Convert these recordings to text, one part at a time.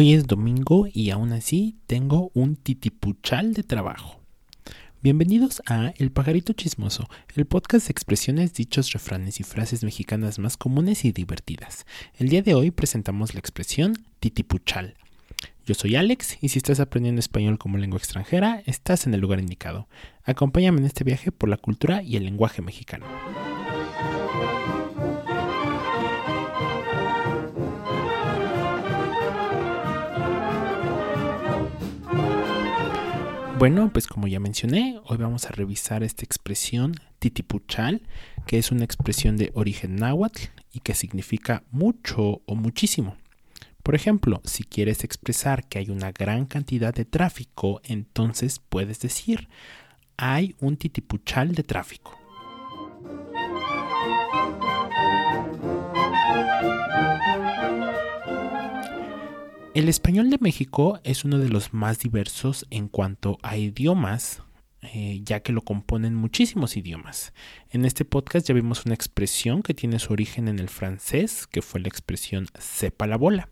Hoy es domingo y aún así tengo un titipuchal de trabajo. Bienvenidos a El Pajarito Chismoso, el podcast de expresiones, dichos, refranes y frases mexicanas más comunes y divertidas. El día de hoy presentamos la expresión titipuchal. Yo soy Alex y si estás aprendiendo español como lengua extranjera, estás en el lugar indicado. Acompáñame en este viaje por la cultura y el lenguaje mexicano. Bueno, pues como ya mencioné, hoy vamos a revisar esta expresión titipuchal, que es una expresión de origen náhuatl y que significa mucho o muchísimo. Por ejemplo, si quieres expresar que hay una gran cantidad de tráfico, entonces puedes decir hay un titipuchal de tráfico. El español de México es uno de los más diversos en cuanto a idiomas, eh, ya que lo componen muchísimos idiomas. En este podcast ya vimos una expresión que tiene su origen en el francés, que fue la expresión sepa la bola.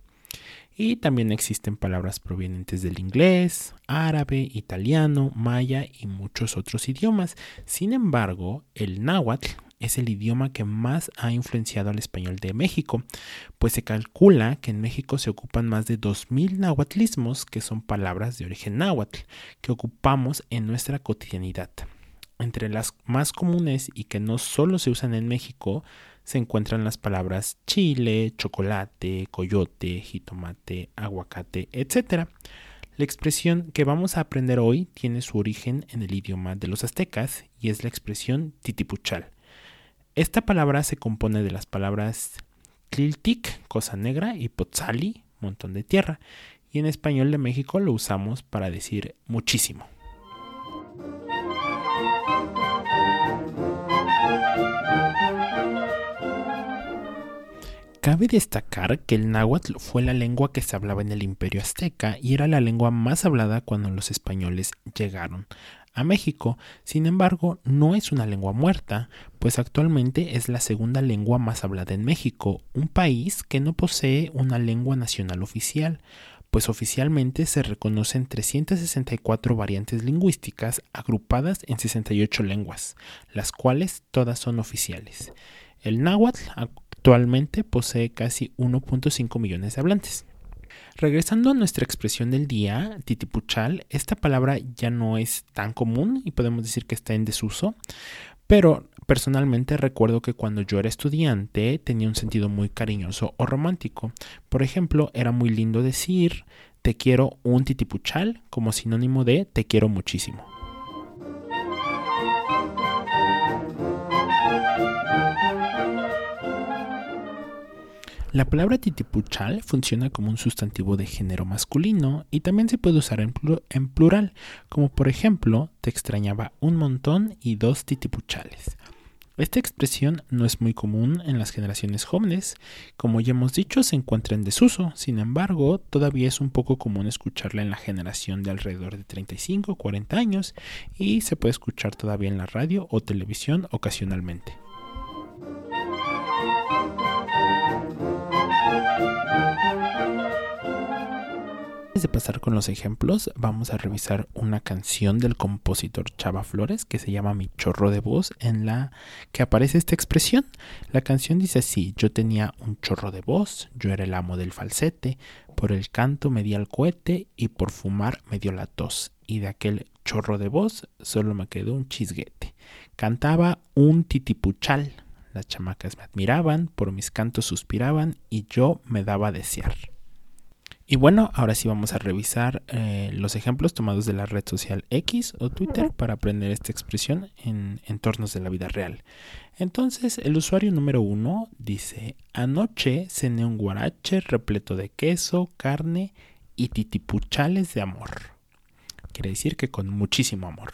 Y también existen palabras provenientes del inglés, árabe, italiano, maya y muchos otros idiomas. Sin embargo, el náhuatl es el idioma que más ha influenciado al español de México, pues se calcula que en México se ocupan más de 2.000 náhuatlismos, que son palabras de origen náhuatl, que ocupamos en nuestra cotidianidad. Entre las más comunes y que no solo se usan en México, se encuentran las palabras chile, chocolate, coyote, jitomate, aguacate, etc. La expresión que vamos a aprender hoy tiene su origen en el idioma de los aztecas y es la expresión titipuchal. Esta palabra se compone de las palabras tliltic, cosa negra, y potzali, montón de tierra, y en español de México lo usamos para decir muchísimo. Cabe destacar que el náhuatl fue la lengua que se hablaba en el imperio azteca y era la lengua más hablada cuando los españoles llegaron a México. Sin embargo, no es una lengua muerta, pues actualmente es la segunda lengua más hablada en México, un país que no posee una lengua nacional oficial, pues oficialmente se reconocen 364 variantes lingüísticas agrupadas en 68 lenguas, las cuales todas son oficiales. El náhuatl actualmente posee casi 1.5 millones de hablantes. Regresando a nuestra expresión del día, titipuchal, esta palabra ya no es tan común y podemos decir que está en desuso, pero personalmente recuerdo que cuando yo era estudiante tenía un sentido muy cariñoso o romántico. Por ejemplo, era muy lindo decir te quiero un titipuchal como sinónimo de te quiero muchísimo. La palabra titipuchal funciona como un sustantivo de género masculino y también se puede usar en, plural, como por ejemplo, te extrañaba un montón y dos titipuchales. Esta expresión no es muy común en las generaciones jóvenes, como ya hemos dicho se encuentra en desuso, sin embargo todavía es un poco común escucharla en la generación de alrededor de 35 o 40 años y se puede escuchar todavía en la radio o televisión ocasionalmente. De pasar con los ejemplos, vamos a revisar una canción del compositor Chava Flores que se llama Mi chorro de voz, en la que aparece esta expresión. La canción dice así: Yo tenía un chorro de voz, yo era el amo del falsete, por el canto me di al cohete y por fumar me dio la tos, y de aquel chorro de voz solo me quedó un chisguete. Cantaba un titipuchal. Las chamacas me admiraban, por mis cantos suspiraban y yo me daba a desear. Y bueno, ahora sí vamos a revisar eh, los ejemplos tomados de la red social X o Twitter para aprender esta expresión en entornos de la vida real. Entonces, el usuario número uno dice, anoche cené un guarache repleto de queso, carne y titipuchales de amor. Quiere decir que con muchísimo amor.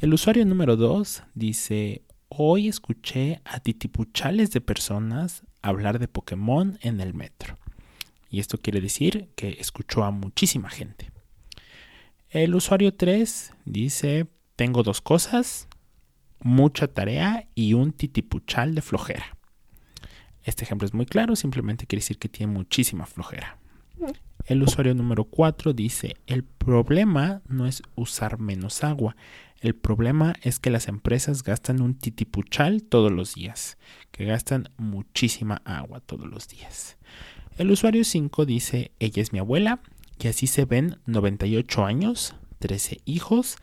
El usuario número dos dice, hoy escuché a titipuchales de personas hablar de Pokémon en el metro y esto quiere decir que escuchó a muchísima gente. El usuario 3 dice, tengo dos cosas, mucha tarea y un titipuchal de flojera. Este ejemplo es muy claro, simplemente quiere decir que tiene muchísima flojera. El usuario número 4 dice, el problema no es usar menos agua, el problema es que las empresas gastan un titipuchal todos los días, que gastan muchísima agua todos los días. El usuario 5 dice, ella es mi abuela, y así se ven 98 años, 13 hijos,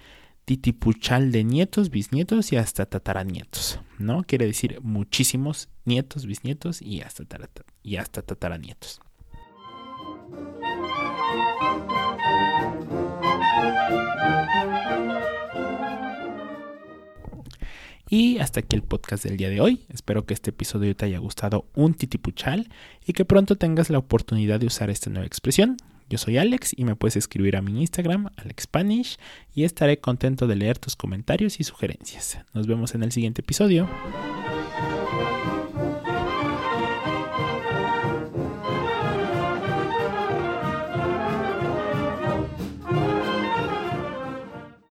titipuchal de nietos, bisnietos y hasta tataranietos, ¿no? Quiere decir muchísimos nietos, bisnietos y hasta, y hasta tataranietos. Y hasta aquí el podcast del día de hoy. Espero que este episodio te haya gustado un titipuchal y que pronto tengas la oportunidad de usar esta nueva expresión. Yo soy Alex y me puedes escribir a mi Instagram, AlexSpanish, y estaré contento de leer tus comentarios y sugerencias. Nos vemos en el siguiente episodio.